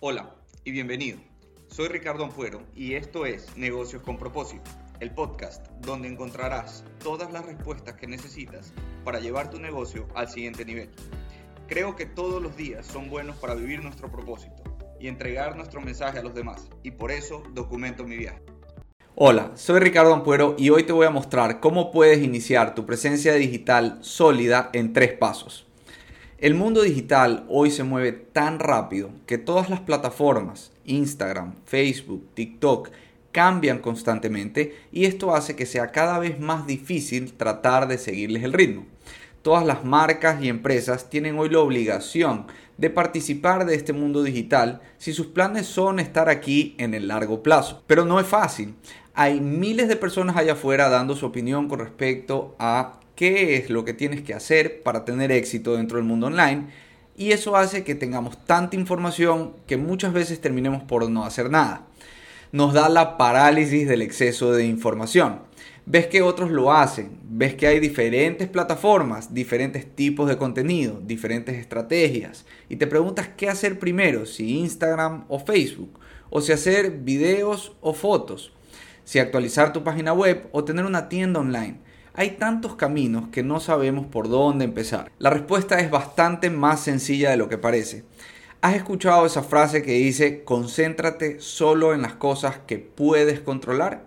Hola y bienvenido. Soy Ricardo Ampuero y esto es Negocios con propósito, el podcast donde encontrarás todas las respuestas que necesitas para llevar tu negocio al siguiente nivel. Creo que todos los días son buenos para vivir nuestro propósito y entregar nuestro mensaje a los demás y por eso documento mi viaje. Hola, soy Ricardo Ampuero y hoy te voy a mostrar cómo puedes iniciar tu presencia digital sólida en tres pasos. El mundo digital hoy se mueve tan rápido que todas las plataformas, Instagram, Facebook, TikTok, cambian constantemente y esto hace que sea cada vez más difícil tratar de seguirles el ritmo. Todas las marcas y empresas tienen hoy la obligación de participar de este mundo digital si sus planes son estar aquí en el largo plazo. Pero no es fácil. Hay miles de personas allá afuera dando su opinión con respecto a qué es lo que tienes que hacer para tener éxito dentro del mundo online y eso hace que tengamos tanta información que muchas veces terminemos por no hacer nada. Nos da la parálisis del exceso de información. Ves que otros lo hacen, ves que hay diferentes plataformas, diferentes tipos de contenido, diferentes estrategias y te preguntas qué hacer primero, si Instagram o Facebook, o si hacer videos o fotos, si actualizar tu página web o tener una tienda online. Hay tantos caminos que no sabemos por dónde empezar. La respuesta es bastante más sencilla de lo que parece. ¿Has escuchado esa frase que dice concéntrate solo en las cosas que puedes controlar?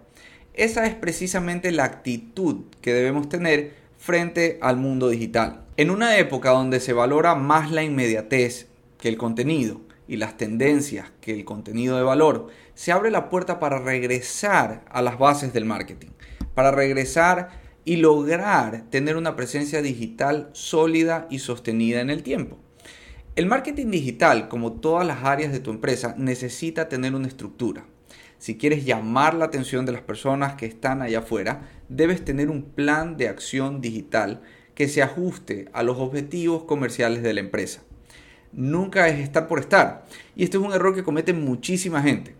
Esa es precisamente la actitud que debemos tener frente al mundo digital. En una época donde se valora más la inmediatez que el contenido y las tendencias que el contenido de valor, se abre la puerta para regresar a las bases del marketing, para regresar y lograr tener una presencia digital sólida y sostenida en el tiempo. El marketing digital, como todas las áreas de tu empresa, necesita tener una estructura. Si quieres llamar la atención de las personas que están allá afuera, debes tener un plan de acción digital que se ajuste a los objetivos comerciales de la empresa. Nunca es estar por estar. Y este es un error que comete muchísima gente.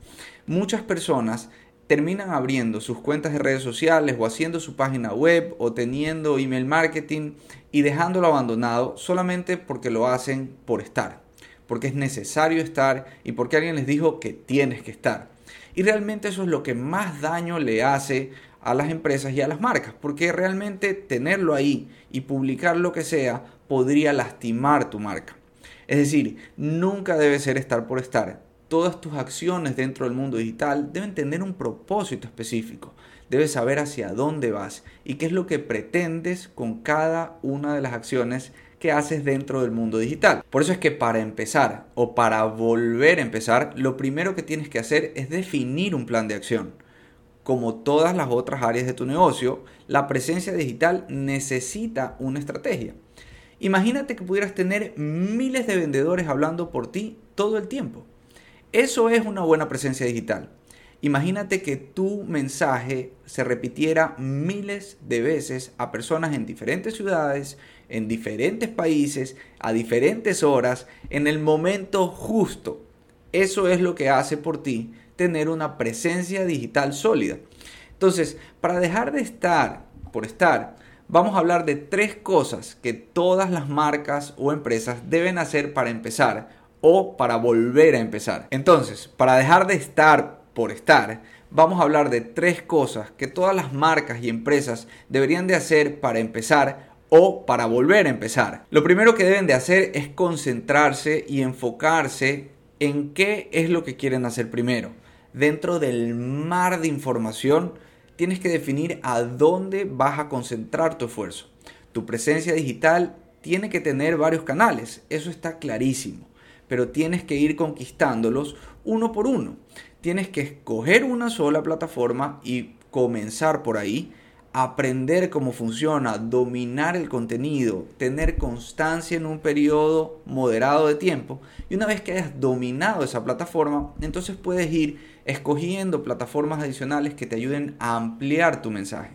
Muchas personas terminan abriendo sus cuentas de redes sociales o haciendo su página web o teniendo email marketing y dejándolo abandonado solamente porque lo hacen por estar, porque es necesario estar y porque alguien les dijo que tienes que estar. Y realmente eso es lo que más daño le hace a las empresas y a las marcas, porque realmente tenerlo ahí y publicar lo que sea podría lastimar tu marca. Es decir, nunca debe ser estar por estar, todas tus acciones dentro del mundo digital deben tener un propósito específico. Debes saber hacia dónde vas y qué es lo que pretendes con cada una de las acciones que haces dentro del mundo digital. Por eso es que para empezar o para volver a empezar, lo primero que tienes que hacer es definir un plan de acción. Como todas las otras áreas de tu negocio, la presencia digital necesita una estrategia. Imagínate que pudieras tener miles de vendedores hablando por ti todo el tiempo. Eso es una buena presencia digital. Imagínate que tu mensaje se repitiera miles de veces a personas en diferentes ciudades, en diferentes países, a diferentes horas, en el momento justo. Eso es lo que hace por ti tener una presencia digital sólida. Entonces, para dejar de estar por estar, vamos a hablar de tres cosas que todas las marcas o empresas deben hacer para empezar o para volver a empezar. Entonces, para dejar de estar por estar, vamos a hablar de tres cosas que todas las marcas y empresas deberían de hacer para empezar o para volver a empezar. Lo primero que deben de hacer es concentrarse y enfocarse en qué es lo que quieren hacer primero. Dentro del mar de información, tienes que definir a dónde vas a concentrar tu esfuerzo. Tu presencia digital tiene que tener varios canales, eso está clarísimo pero tienes que ir conquistándolos uno por uno. Tienes que escoger una sola plataforma y comenzar por ahí, aprender cómo funciona, dominar el contenido, tener constancia en un periodo moderado de tiempo y una vez que hayas dominado esa plataforma, entonces puedes ir escogiendo plataformas adicionales que te ayuden a ampliar tu mensaje.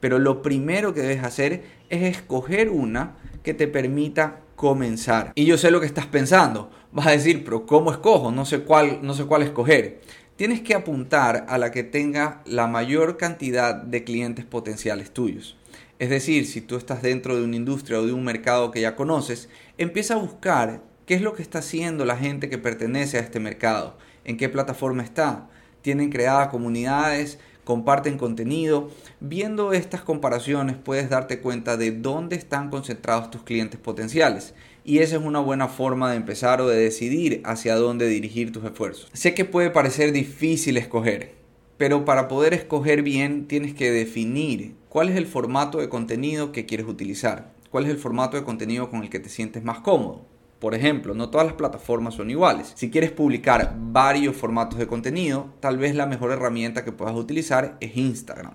Pero lo primero que debes hacer es escoger una que te permita comenzar. Y yo sé lo que estás pensando. Vas a decir, pero ¿cómo escojo? No sé cuál, no sé cuál escoger. Tienes que apuntar a la que tenga la mayor cantidad de clientes potenciales tuyos. Es decir, si tú estás dentro de una industria o de un mercado que ya conoces, empieza a buscar qué es lo que está haciendo la gente que pertenece a este mercado, en qué plataforma está, tienen creadas comunidades, comparten contenido. Viendo estas comparaciones puedes darte cuenta de dónde están concentrados tus clientes potenciales. Y esa es una buena forma de empezar o de decidir hacia dónde dirigir tus esfuerzos. Sé que puede parecer difícil escoger, pero para poder escoger bien tienes que definir cuál es el formato de contenido que quieres utilizar, cuál es el formato de contenido con el que te sientes más cómodo. Por ejemplo, no todas las plataformas son iguales. Si quieres publicar varios formatos de contenido, tal vez la mejor herramienta que puedas utilizar es Instagram.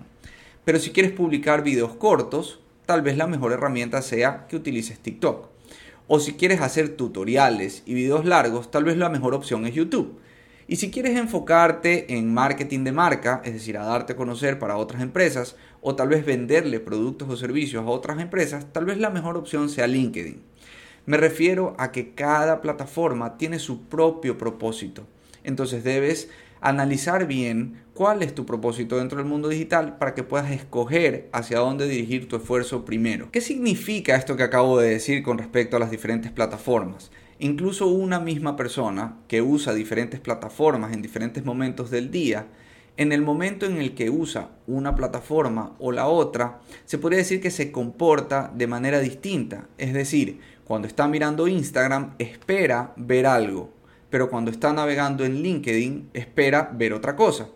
Pero si quieres publicar videos cortos, tal vez la mejor herramienta sea que utilices TikTok. O si quieres hacer tutoriales y videos largos, tal vez la mejor opción es YouTube. Y si quieres enfocarte en marketing de marca, es decir, a darte a conocer para otras empresas, o tal vez venderle productos o servicios a otras empresas, tal vez la mejor opción sea LinkedIn. Me refiero a que cada plataforma tiene su propio propósito. Entonces debes analizar bien cuál es tu propósito dentro del mundo digital para que puedas escoger hacia dónde dirigir tu esfuerzo primero. ¿Qué significa esto que acabo de decir con respecto a las diferentes plataformas? Incluso una misma persona que usa diferentes plataformas en diferentes momentos del día, en el momento en el que usa una plataforma o la otra, se podría decir que se comporta de manera distinta. Es decir, cuando está mirando Instagram, espera ver algo, pero cuando está navegando en LinkedIn, espera ver otra cosa.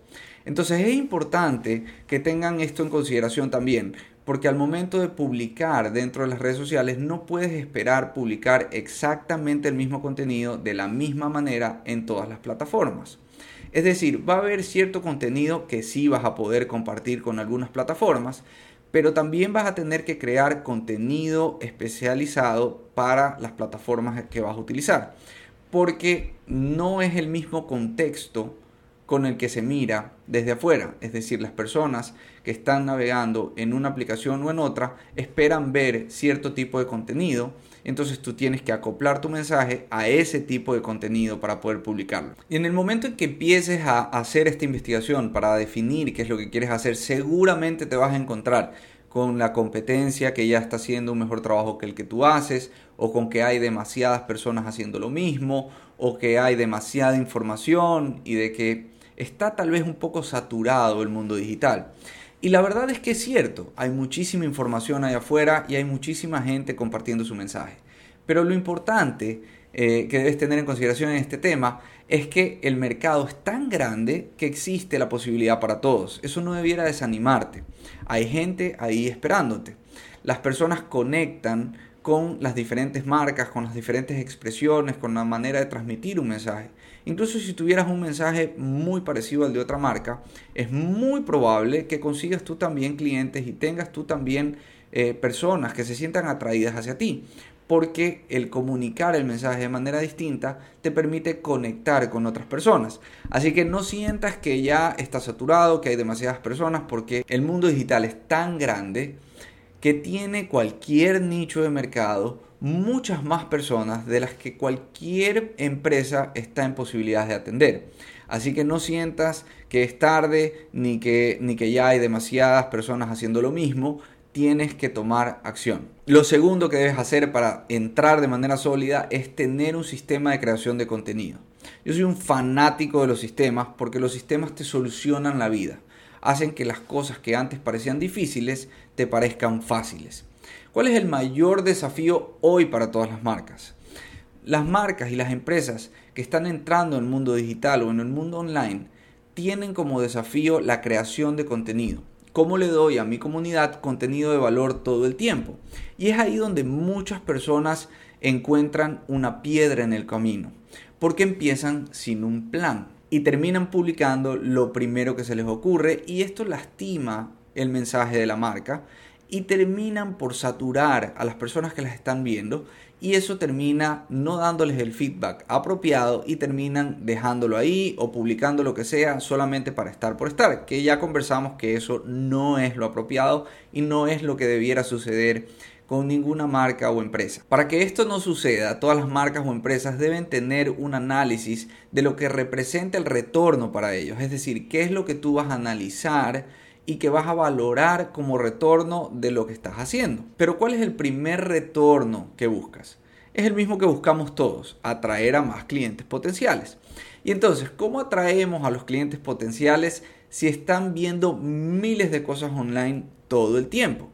Entonces es importante que tengan esto en consideración también, porque al momento de publicar dentro de las redes sociales no puedes esperar publicar exactamente el mismo contenido de la misma manera en todas las plataformas. Es decir, va a haber cierto contenido que sí vas a poder compartir con algunas plataformas, pero también vas a tener que crear contenido especializado para las plataformas que vas a utilizar, porque no es el mismo contexto con el que se mira desde afuera, es decir, las personas que están navegando en una aplicación o en otra esperan ver cierto tipo de contenido, entonces tú tienes que acoplar tu mensaje a ese tipo de contenido para poder publicarlo. Y en el momento en que empieces a hacer esta investigación para definir qué es lo que quieres hacer, seguramente te vas a encontrar con la competencia que ya está haciendo un mejor trabajo que el que tú haces, o con que hay demasiadas personas haciendo lo mismo, o que hay demasiada información y de que está tal vez un poco saturado el mundo digital. Y la verdad es que es cierto, hay muchísima información allá afuera y hay muchísima gente compartiendo su mensaje. Pero lo importante eh, que debes tener en consideración en este tema es que el mercado es tan grande que existe la posibilidad para todos. Eso no debiera desanimarte. Hay gente ahí esperándote. Las personas conectan con las diferentes marcas, con las diferentes expresiones, con la manera de transmitir un mensaje. Incluso si tuvieras un mensaje muy parecido al de otra marca, es muy probable que consigas tú también clientes y tengas tú también eh, personas que se sientan atraídas hacia ti. Porque el comunicar el mensaje de manera distinta te permite conectar con otras personas. Así que no sientas que ya está saturado, que hay demasiadas personas, porque el mundo digital es tan grande que tiene cualquier nicho de mercado muchas más personas de las que cualquier empresa está en posibilidades de atender. Así que no sientas que es tarde ni que, ni que ya hay demasiadas personas haciendo lo mismo. Tienes que tomar acción. Lo segundo que debes hacer para entrar de manera sólida es tener un sistema de creación de contenido. Yo soy un fanático de los sistemas porque los sistemas te solucionan la vida. Hacen que las cosas que antes parecían difíciles te parezcan fáciles. ¿Cuál es el mayor desafío hoy para todas las marcas? Las marcas y las empresas que están entrando en el mundo digital o en el mundo online tienen como desafío la creación de contenido. ¿Cómo le doy a mi comunidad contenido de valor todo el tiempo? Y es ahí donde muchas personas encuentran una piedra en el camino, porque empiezan sin un plan y terminan publicando lo primero que se les ocurre y esto lastima el mensaje de la marca y terminan por saturar a las personas que las están viendo y eso termina no dándoles el feedback apropiado y terminan dejándolo ahí o publicando lo que sea solamente para estar por estar, que ya conversamos que eso no es lo apropiado y no es lo que debiera suceder con ninguna marca o empresa. Para que esto no suceda, todas las marcas o empresas deben tener un análisis de lo que representa el retorno para ellos, es decir, qué es lo que tú vas a analizar y que vas a valorar como retorno de lo que estás haciendo. Pero ¿cuál es el primer retorno que buscas? es el mismo que buscamos todos, atraer a más clientes potenciales. Y entonces, ¿cómo atraemos a los clientes potenciales si están viendo miles de cosas online todo el tiempo?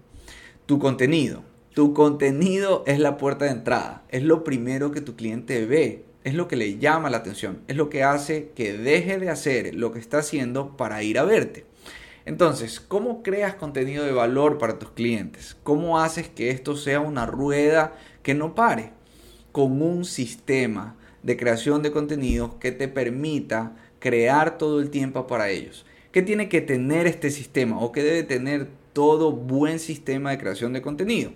Tu contenido. Tu contenido es la puerta de entrada, es lo primero que tu cliente ve, es lo que le llama la atención, es lo que hace que deje de hacer lo que está haciendo para ir a verte. Entonces, ¿cómo creas contenido de valor para tus clientes? ¿Cómo haces que esto sea una rueda que no pare? Con un sistema de creación de contenido que te permita crear todo el tiempo para ellos. ¿Qué tiene que tener este sistema o qué debe tener todo buen sistema de creación de contenido?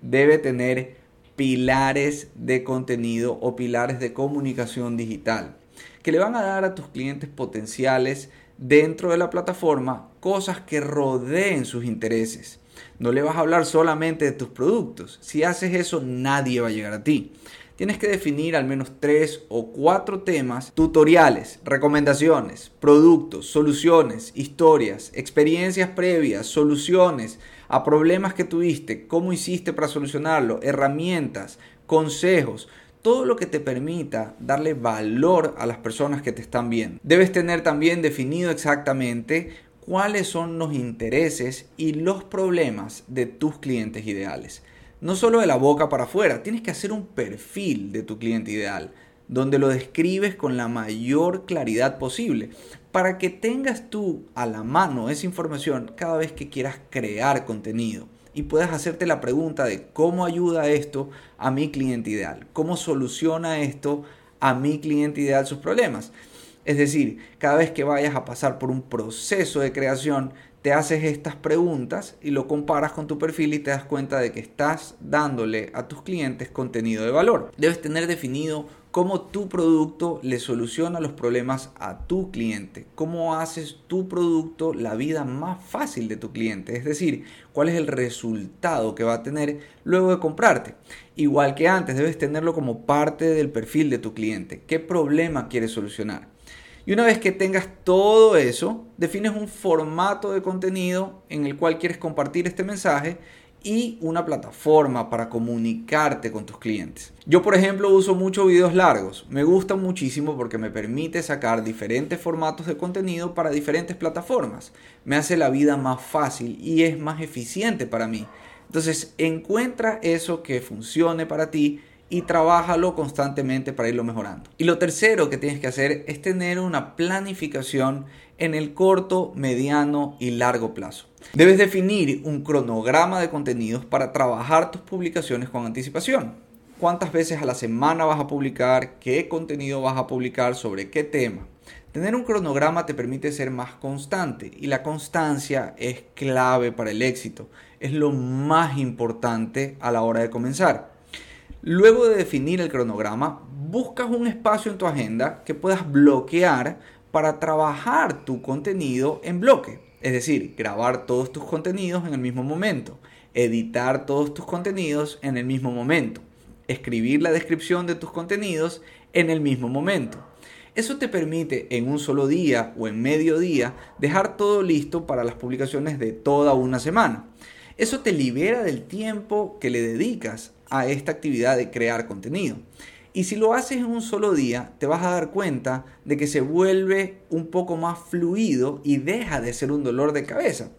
Debe tener pilares de contenido o pilares de comunicación digital que le van a dar a tus clientes potenciales dentro de la plataforma cosas que rodeen sus intereses. No le vas a hablar solamente de tus productos. Si haces eso, nadie va a llegar a ti. Tienes que definir al menos tres o cuatro temas, tutoriales, recomendaciones, productos, soluciones, historias, experiencias previas, soluciones a problemas que tuviste, cómo hiciste para solucionarlo, herramientas, consejos, todo lo que te permita darle valor a las personas que te están viendo. Debes tener también definido exactamente cuáles son los intereses y los problemas de tus clientes ideales. No solo de la boca para afuera, tienes que hacer un perfil de tu cliente ideal, donde lo describes con la mayor claridad posible, para que tengas tú a la mano esa información cada vez que quieras crear contenido y puedas hacerte la pregunta de cómo ayuda esto a mi cliente ideal, cómo soluciona esto a mi cliente ideal sus problemas. Es decir, cada vez que vayas a pasar por un proceso de creación, te haces estas preguntas y lo comparas con tu perfil y te das cuenta de que estás dándole a tus clientes contenido de valor. Debes tener definido cómo tu producto le soluciona los problemas a tu cliente, cómo haces tu producto la vida más fácil de tu cliente, es decir, cuál es el resultado que va a tener luego de comprarte. Igual que antes, debes tenerlo como parte del perfil de tu cliente, qué problema quieres solucionar. Y una vez que tengas todo eso, defines un formato de contenido en el cual quieres compartir este mensaje y una plataforma para comunicarte con tus clientes. Yo, por ejemplo, uso mucho videos largos. Me gusta muchísimo porque me permite sacar diferentes formatos de contenido para diferentes plataformas. Me hace la vida más fácil y es más eficiente para mí. Entonces, encuentra eso que funcione para ti y trabájalo constantemente para irlo mejorando. Y lo tercero que tienes que hacer es tener una planificación en el corto, mediano y largo plazo. Debes definir un cronograma de contenidos para trabajar tus publicaciones con anticipación. ¿Cuántas veces a la semana vas a publicar? ¿Qué contenido vas a publicar? ¿Sobre qué tema? Tener un cronograma te permite ser más constante y la constancia es clave para el éxito. Es lo más importante a la hora de comenzar. Luego de definir el cronograma, buscas un espacio en tu agenda que puedas bloquear para trabajar tu contenido en bloque. Es decir, grabar todos tus contenidos en el mismo momento, editar todos tus contenidos en el mismo momento, escribir la descripción de tus contenidos en el mismo momento. Eso te permite en un solo día o en medio día dejar todo listo para las publicaciones de toda una semana. Eso te libera del tiempo que le dedicas a esta actividad de crear contenido. Y si lo haces en un solo día, te vas a dar cuenta de que se vuelve un poco más fluido y deja de ser un dolor de cabeza.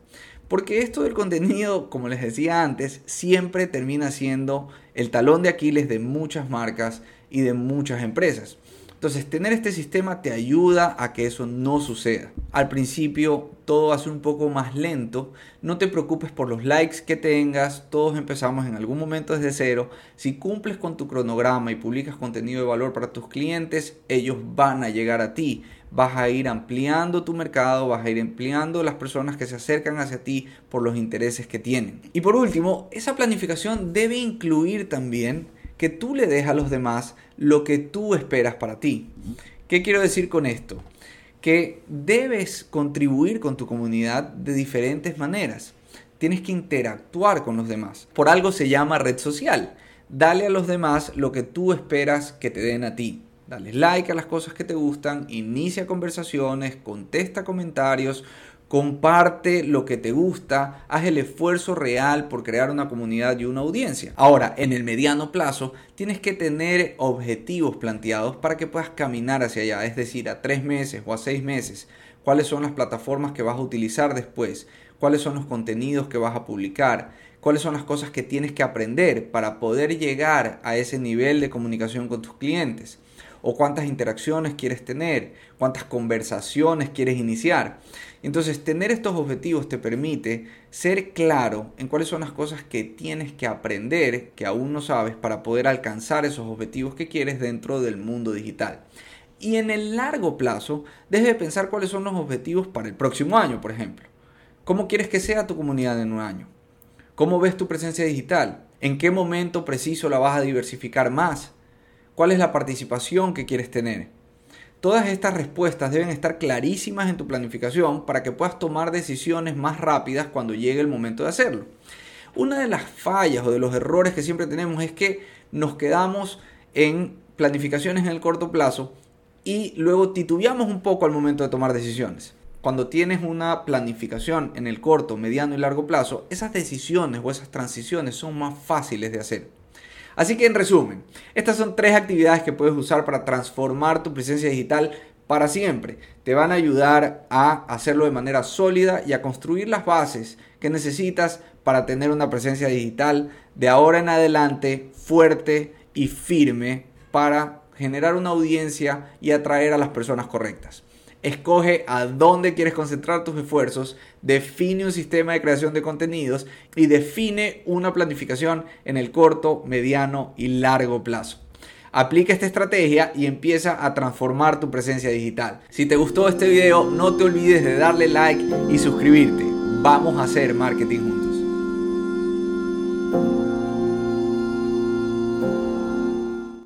Porque esto del contenido, como les decía antes, siempre termina siendo el talón de Aquiles de muchas marcas y de muchas empresas. Entonces, tener este sistema te ayuda a que eso no suceda. Al principio todo va a ser un poco más lento. No te preocupes por los likes que tengas. Todos empezamos en algún momento desde cero. Si cumples con tu cronograma y publicas contenido de valor para tus clientes, ellos van a llegar a ti. Vas a ir ampliando tu mercado, vas a ir ampliando las personas que se acercan hacia ti por los intereses que tienen. Y por último, esa planificación debe incluir también que tú le des a los demás lo que tú esperas para ti. ¿Qué quiero decir con esto? Que debes contribuir con tu comunidad de diferentes maneras. Tienes que interactuar con los demás. Por algo se llama red social. Dale a los demás lo que tú esperas que te den a ti. Dale like a las cosas que te gustan, inicia conversaciones, contesta comentarios, comparte lo que te gusta, haz el esfuerzo real por crear una comunidad y una audiencia. Ahora, en el mediano plazo, tienes que tener objetivos planteados para que puedas caminar hacia allá, es decir, a tres meses o a seis meses. ¿Cuáles son las plataformas que vas a utilizar después? ¿Cuáles son los contenidos que vas a publicar? ¿Cuáles son las cosas que tienes que aprender para poder llegar a ese nivel de comunicación con tus clientes? o cuántas interacciones quieres tener, cuántas conversaciones quieres iniciar. Entonces, tener estos objetivos te permite ser claro en cuáles son las cosas que tienes que aprender, que aún no sabes, para poder alcanzar esos objetivos que quieres dentro del mundo digital. Y en el largo plazo, debes de pensar cuáles son los objetivos para el próximo año, por ejemplo. ¿Cómo quieres que sea tu comunidad en un año? ¿Cómo ves tu presencia digital? ¿En qué momento preciso la vas a diversificar más? ¿Cuál es la participación que quieres tener? Todas estas respuestas deben estar clarísimas en tu planificación para que puedas tomar decisiones más rápidas cuando llegue el momento de hacerlo. Una de las fallas o de los errores que siempre tenemos es que nos quedamos en planificaciones en el corto plazo y luego titubeamos un poco al momento de tomar decisiones. Cuando tienes una planificación en el corto, mediano y largo plazo, esas decisiones o esas transiciones son más fáciles de hacer. Así que en resumen, estas son tres actividades que puedes usar para transformar tu presencia digital para siempre. Te van a ayudar a hacerlo de manera sólida y a construir las bases que necesitas para tener una presencia digital de ahora en adelante fuerte y firme para generar una audiencia y atraer a las personas correctas. Escoge a dónde quieres concentrar tus esfuerzos, define un sistema de creación de contenidos y define una planificación en el corto, mediano y largo plazo. Aplica esta estrategia y empieza a transformar tu presencia digital. Si te gustó este video, no te olvides de darle like y suscribirte. Vamos a hacer marketing juntos.